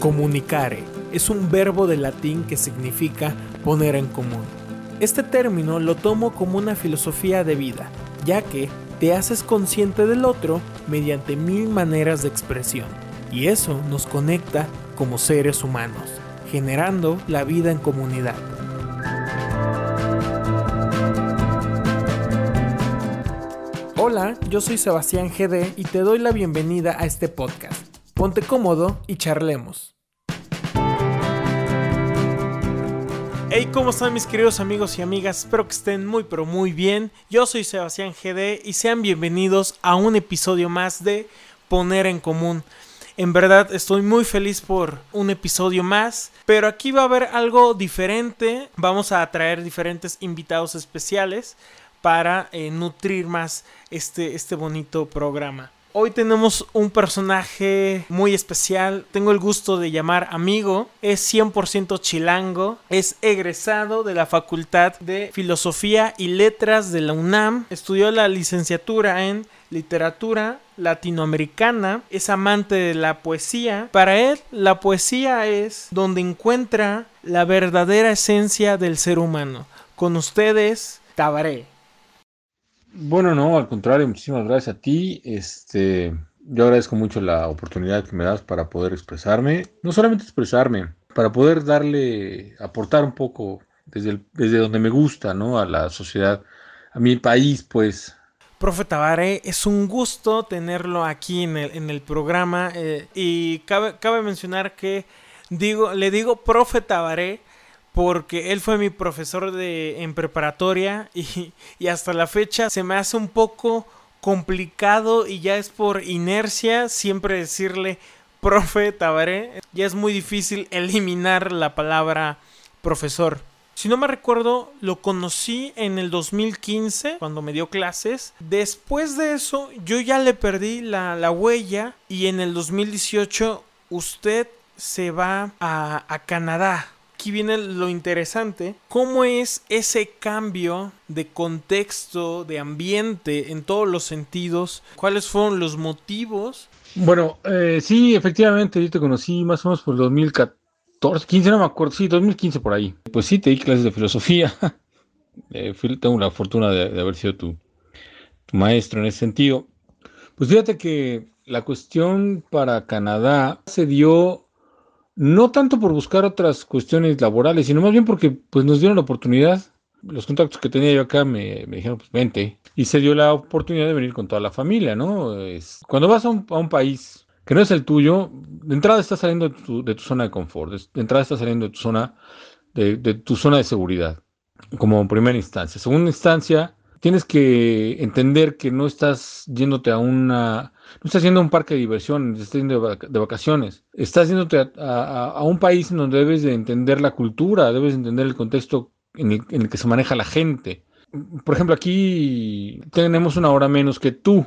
Comunicare es un verbo de latín que significa poner en común. Este término lo tomo como una filosofía de vida, ya que te haces consciente del otro mediante mil maneras de expresión, y eso nos conecta como seres humanos, generando la vida en comunidad. Hola, yo soy Sebastián GD y te doy la bienvenida a este podcast. Ponte cómodo y charlemos. Hey, ¿cómo están mis queridos amigos y amigas? Espero que estén muy pero muy bien. Yo soy Sebastián GD y sean bienvenidos a un episodio más de Poner en Común. En verdad estoy muy feliz por un episodio más, pero aquí va a haber algo diferente. Vamos a traer diferentes invitados especiales para eh, nutrir más este, este bonito programa. Hoy tenemos un personaje muy especial. Tengo el gusto de llamar amigo. Es 100% chilango. Es egresado de la Facultad de Filosofía y Letras de la UNAM. Estudió la licenciatura en literatura latinoamericana. Es amante de la poesía. Para él, la poesía es donde encuentra la verdadera esencia del ser humano. Con ustedes, Tabaré. Bueno, no, al contrario, muchísimas gracias a ti. Este, yo agradezco mucho la oportunidad que me das para poder expresarme, no solamente expresarme, para poder darle, aportar un poco desde, desde donde me gusta, ¿no? A la sociedad, a mi país, pues. Profe Tabaré, es un gusto tenerlo aquí en el, en el programa eh, y cabe, cabe mencionar que digo, le digo profe Tabaré porque él fue mi profesor de, en preparatoria y, hasta la fecha se me hace un poco complicado y ya es por inercia siempre decirle profe Tabaré. Ya es muy difícil eliminar la palabra profesor. Si no me recuerdo, lo conocí en el 2015 cuando me dio clases. Después de eso, yo ya le perdí la, la huella y en el 2018 usted se va a, a Canadá aquí viene lo interesante, cómo es ese cambio de contexto, de ambiente en todos los sentidos, cuáles fueron los motivos. Bueno, eh, sí, efectivamente, yo te conocí más o menos por 2014, 15, no me acuerdo, sí, 2015 por ahí. Pues sí, te di clases de filosofía. eh, tengo la fortuna de, haber sido tu, tu maestro en ese sentido. Pues fíjate que la cuestión para Canadá se dio no tanto por buscar otras cuestiones laborales, sino más bien porque pues, nos dieron la oportunidad. Los contactos que tenía yo acá me, dijeron, pues vente. Y se dio la oportunidad de venir con toda la familia, ¿no? Es, cuando vas a un, país que no es el tuyo, de entrada estás saliendo de tu, de tu zona de confort, de entrada estás saliendo de tu zona de, de tu zona de seguridad, como primera instancia. Segunda instancia, tienes que entender que no estás yéndote a una, no estás yendo a un parque de diversión, estás yendo de vacaciones, estás yéndote a, un país en donde debes de entender la cultura, debes de entender el contexto en el, en el, que se maneja la gente. Por ejemplo, aquí tenemos una hora menos que tú,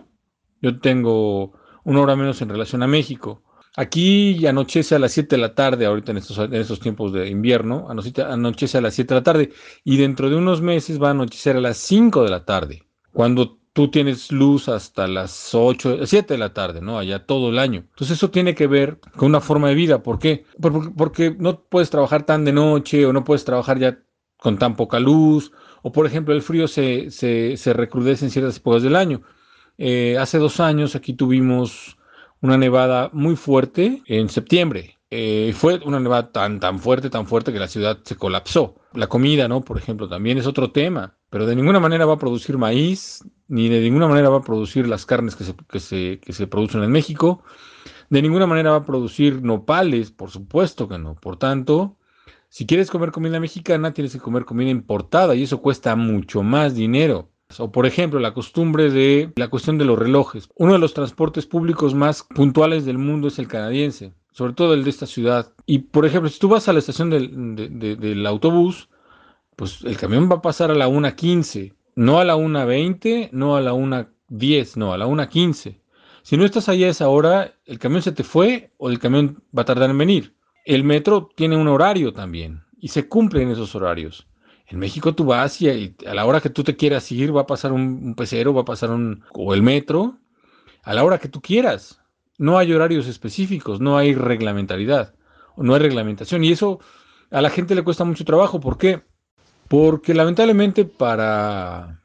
yo tengo una hora menos en relación a México. Aquí anochece a las 7 de la tarde, ahorita en estos, en estos tiempos de invierno, anochece a las 7 de la tarde y dentro de unos meses va a anochecer a las 5 de la tarde, cuando tú tienes luz hasta las 8, 7 de la tarde, ¿no? Allá todo el año. Entonces eso tiene que ver con una forma de vida. ¿Por qué? Porque, no puedes trabajar tan de noche o no puedes trabajar ya con tan poca luz, o por ejemplo el frío se, se, recrudece en ciertas épocas del año. Eh, hace dos años aquí tuvimos una nevada muy fuerte en septiembre. Eh, fue una nevada tan, tan fuerte, tan fuerte que la ciudad se colapsó. La comida, ¿no? Por ejemplo, también es otro tema, pero de ninguna manera va a producir maíz, ni de ninguna manera va a producir las carnes que se, que se, que se producen en México, de ninguna manera va a producir nopales, por supuesto que no. Por tanto, si quieres comer comida mexicana, tienes que comer comida importada y eso cuesta mucho más dinero. O por ejemplo, la costumbre de la cuestión de los relojes. Uno de los transportes públicos más puntuales del mundo es el canadiense, sobre todo el de esta ciudad. Y por ejemplo, si tú vas a la estación del, autobús, pues el camión va a pasar a la 1.15, no a la 1.20, no a la 1.10, no, a la 1.15. Si no estás allá a esa hora, el camión se te fue o el camión va a tardar en venir. El metro tiene un horario también y se cumplen esos horarios. En México tú vas y a la hora que tú te quieras ir va a pasar un, pecero, va a pasar un, o el metro, a la hora que tú quieras. No hay horarios específicos, no hay reglamentaridad. no hay reglamentación. Y eso a la gente le cuesta mucho trabajo. ¿Por qué? Porque lamentablemente para,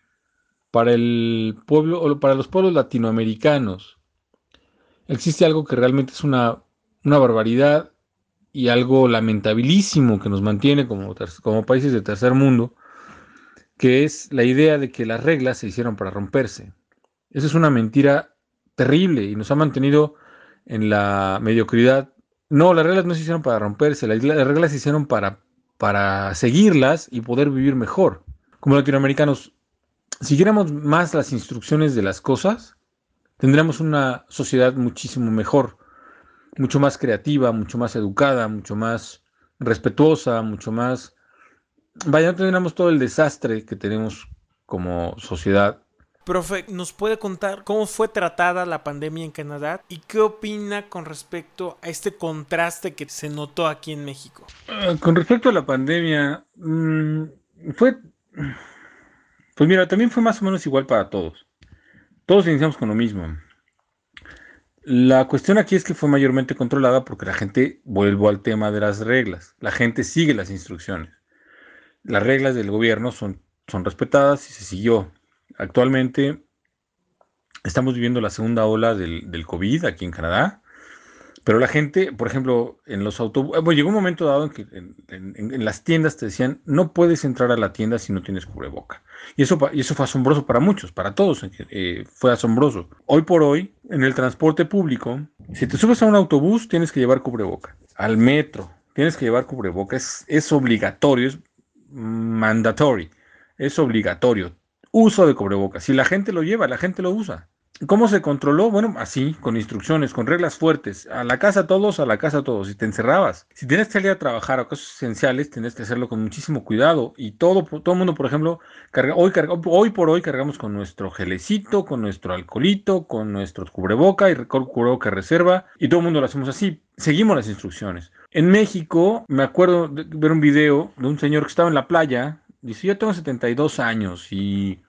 para el pueblo, para los pueblos latinoamericanos, existe algo que realmente es una, una barbaridad y algo lamentabilísimo que nos mantiene como, países de tercer mundo, que es la idea de que las reglas se hicieron para romperse. Esa es una mentira terrible y nos ha mantenido en la mediocridad. No, las reglas no se hicieron para romperse, las, reglas se hicieron para, para seguirlas y poder vivir mejor. Como latinoamericanos, siguiéramos más las instrucciones de las cosas, tendríamos una sociedad muchísimo mejor, mucho más creativa, mucho más educada, mucho más respetuosa, mucho más... Vaya, no tendríamos todo el desastre que tenemos como sociedad Profe, ¿nos puede contar cómo fue tratada la pandemia en Canadá y qué opina con respecto a este contraste que se notó aquí en México? Ah, con respecto a la pandemia, mm, fue... Pues mira, también fue más o menos igual para todos. Todos iniciamos con lo mismo. La cuestión aquí es que fue mayormente controlada porque la gente, vuelvo al tema de las reglas, la gente sigue las instrucciones. Las reglas del gobierno son, son respetadas y se siguió. Actualmente estamos viviendo la segunda ola del, COVID aquí en Canadá, pero la gente, por ejemplo, en los autobuses, bueno, llegó un momento dado en que en, las tiendas te decían, no puedes entrar a la tienda si no tienes cubreboca. Y eso, y eso fue asombroso para muchos, para todos, eh, fue asombroso. Hoy por hoy, en el transporte público, si te subes a un autobús, tienes que llevar cubreboca. Al metro, tienes que llevar cubreboca. Es, es obligatorio, es mandatory, es obligatorio uso de cubrebocas. Si la gente lo lleva, la gente lo usa. ¿Cómo se controló? Bueno, así, con instrucciones, con reglas fuertes. A la casa todos, a la casa todos. Si te encerrabas. Si tienes que salir a trabajar o cosas esenciales, tienes que hacerlo con muchísimo cuidado. Y todo, todo el mundo, por ejemplo, carga, hoy, hoy por hoy cargamos con nuestro gelecito, con nuestro alcoholito, con nuestro cubreboca y cubreboca reserva. Y todo el mundo lo hacemos así. Seguimos las instrucciones. En México, me acuerdo de ver un video de un señor que estaba en la playa. Dice, yo tengo 72 años y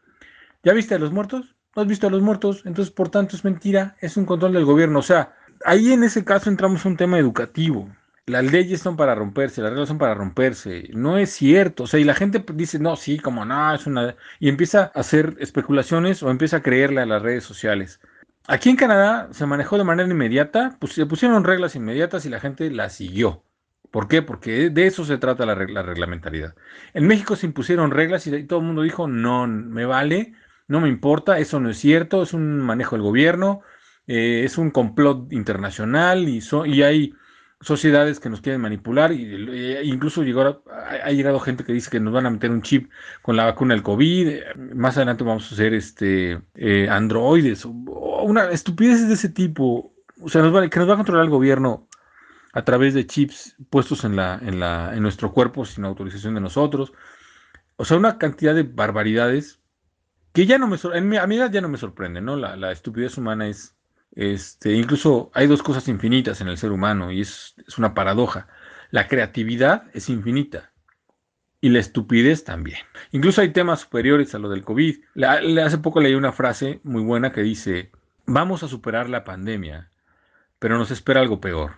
¿Ya viste a los muertos? ¿No has visto a los muertos? Entonces, por tanto, es mentira, es un control del gobierno. O sea, ahí en ese caso entramos en un tema educativo. Las leyes son para romperse, las reglas son para romperse. No es cierto. O sea, y la gente dice, no, sí, como no, es una. Y empieza a hacer especulaciones o empieza a creerle a las redes sociales. Aquí en Canadá se manejó de manera inmediata, pues se pusieron reglas inmediatas y la gente las siguió. ¿Por qué? Porque de eso se trata la, la reglamentariedad. En México se impusieron reglas y todo el mundo dijo, no, me vale, no me importa, eso no es cierto, es un manejo del gobierno, eh, es un complot internacional y, y hay sociedades que nos quieren manipular y, e incluso llegó ha, llegado gente que dice que nos van a meter un chip con la vacuna del COVID, más adelante vamos a hacer este eh, androides, una estupidez de ese tipo, o sea, nos va, que nos va a controlar el gobierno a través de chips puestos en, la, en, la, en nuestro cuerpo sin autorización de nosotros. O sea, una cantidad de barbaridades que ya no me en mi, a mi edad ya no me sorprende, ¿no? La, estupidez humana es, este, incluso hay dos cosas infinitas en el ser humano y es, una paradoja. La creatividad es infinita y la estupidez también. Incluso hay temas superiores a lo del COVID. hace poco leí una frase muy buena que dice, vamos a superar la pandemia, pero nos espera algo peor,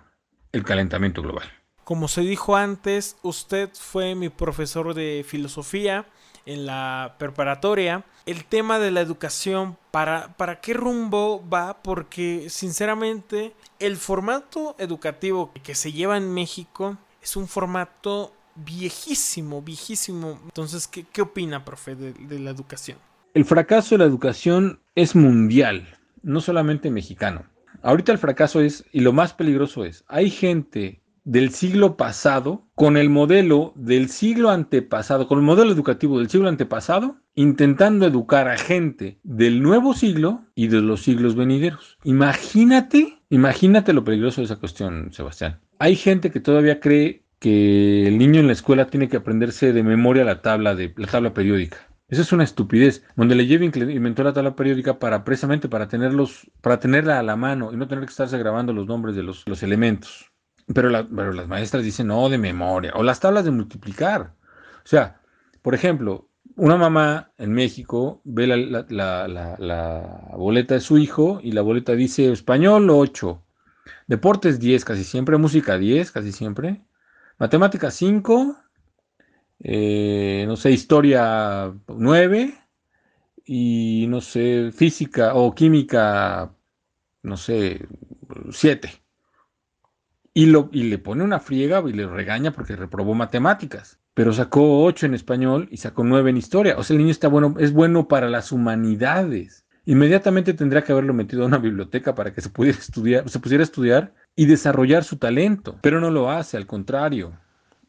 el calentamiento global. Como se dijo antes, usted fue mi profesor de filosofía en la preparatoria, el tema de la educación, ¿para, ¿para qué rumbo va? Porque sinceramente el formato educativo que se lleva en México es un formato viejísimo, viejísimo. Entonces, ¿qué, qué opina, profe, de, de la educación? El fracaso de la educación es mundial, no solamente mexicano. Ahorita el fracaso es, y lo más peligroso es, hay gente del siglo pasado con el modelo del siglo antepasado, con el modelo educativo del siglo antepasado, intentando educar a gente del nuevo siglo y de los siglos venideros. Imagínate, imagínate lo peligroso de esa cuestión, Sebastián. Hay gente que todavía cree que el niño en la escuela tiene que aprenderse de memoria la tabla de la tabla periódica. Eso es una estupidez. Donde inventó la tabla periódica para precisamente para tenerlos, para tenerla a la mano y no tener que estarse grabando los nombres de los, los elementos. Pero, las maestras dicen, no, de memoria. O las tablas de multiplicar. O sea, por ejemplo, una mamá en México ve la, boleta de su hijo y la boleta dice español 8. Deportes 10 casi siempre, música 10 casi siempre, matemáticas 5, eh, no sé, historia 9 y no sé, física o química, no sé, 7. Y, le pone una friega y le regaña porque reprobó matemáticas. Pero sacó 8 en español y sacó 9 en historia. O sea, el niño está bueno, es bueno para las humanidades. Inmediatamente tendría que haberlo metido a una biblioteca para que se pudiera estudiar, se pudiera estudiar y desarrollar su talento. Pero no lo hace, al contrario.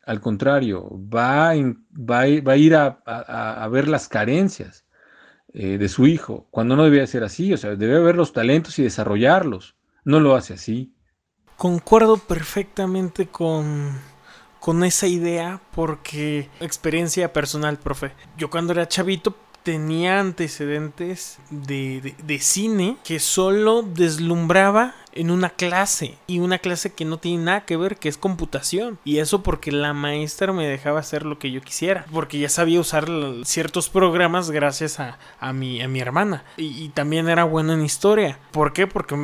Al contrario, va, va, a ir a, ver las carencias eh, de su hijo, cuando no debía ser así. O sea, debe ver los talentos y desarrollarlos. No lo hace así. Concuerdo perfectamente con, con esa idea porque experiencia personal, profe. Yo cuando era chavito tenía antecedentes de, de, cine que solo deslumbraba en una clase y una clase que no tiene nada que ver que es computación. Y eso porque la maestra me dejaba hacer lo que yo quisiera porque ya sabía usar ciertos programas gracias a, a, mi, a mi hermana. Y, también era bueno en historia. ¿por qué? porque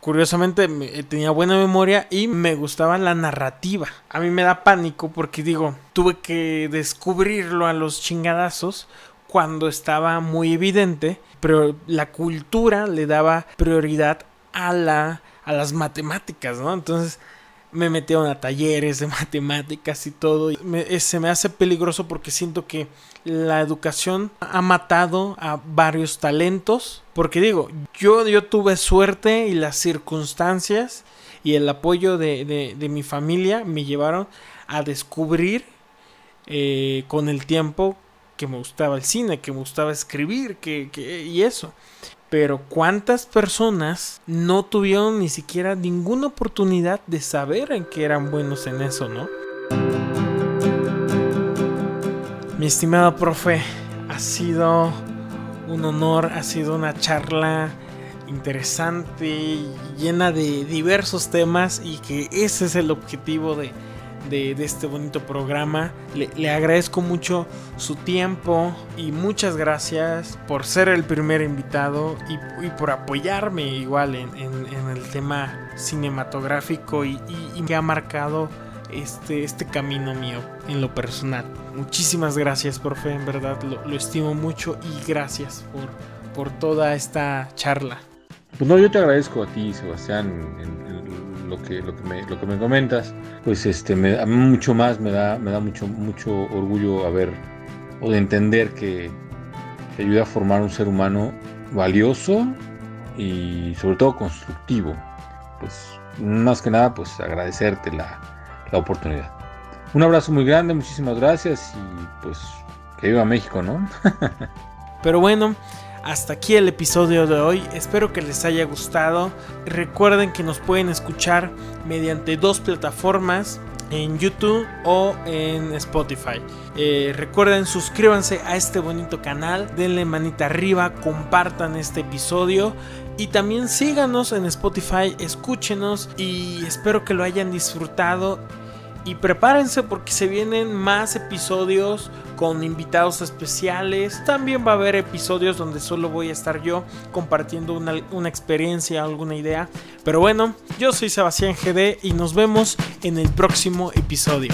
curiosamente tenía buena memoria y me gustaba la narrativa. A mí me da pánico porque digo tuve que descubrirlo a los chingadazos cuando estaba muy evidente, pero la cultura le daba prioridad a, la, a las matemáticas, ¿no? Entonces me metieron a talleres de matemáticas y todo. Y se me hace peligroso porque siento que la educación ha matado a varios talentos. Porque digo, yo, yo tuve suerte y las circunstancias y el apoyo de, de, mi familia me llevaron a descubrir eh, con el tiempo que me gustaba el cine, que me gustaba escribir, que, y eso. Pero cuántas personas no tuvieron ni siquiera ninguna oportunidad de saber en que eran buenos en eso, ¿no? Mi estimado profe, ha sido un honor, ha sido una charla interesante, llena de diversos temas y que ese es el objetivo de, de, este bonito programa. Le, agradezco mucho su tiempo y muchas gracias por ser el primer invitado y, por apoyarme igual en, el tema cinematográfico y, que ha marcado este, este camino mío en lo personal. Muchísimas gracias, profe, en verdad lo, estimo mucho y gracias por, por toda esta charla. Pues no, yo te agradezco a ti, Sebastián, lo que, lo que, me, lo que me comentas, pues este, me da mucho más, me da, me da mucho, mucho orgullo haber o de entender que, ayuda a formar un ser humano valioso y sobre todo constructivo. Pues más que nada, pues agradecerte la, la oportunidad. Un abrazo muy grande, muchísimas gracias y pues que viva México, ¿no? Pero bueno, hasta aquí el episodio de hoy, espero que les haya gustado. Recuerden que nos pueden escuchar mediante dos plataformas, en YouTube o en Spotify. Eh, recuerden suscríbanse a este bonito canal, denle manita arriba, compartan este episodio y también síganos en Spotify, escúchenos y espero que lo hayan disfrutado y prepárense porque se vienen más episodios con invitados especiales. También va a haber episodios donde solo voy a estar yo compartiendo una, experiencia, alguna idea. Pero bueno, yo soy Sebastián GD y nos vemos en el próximo episodio.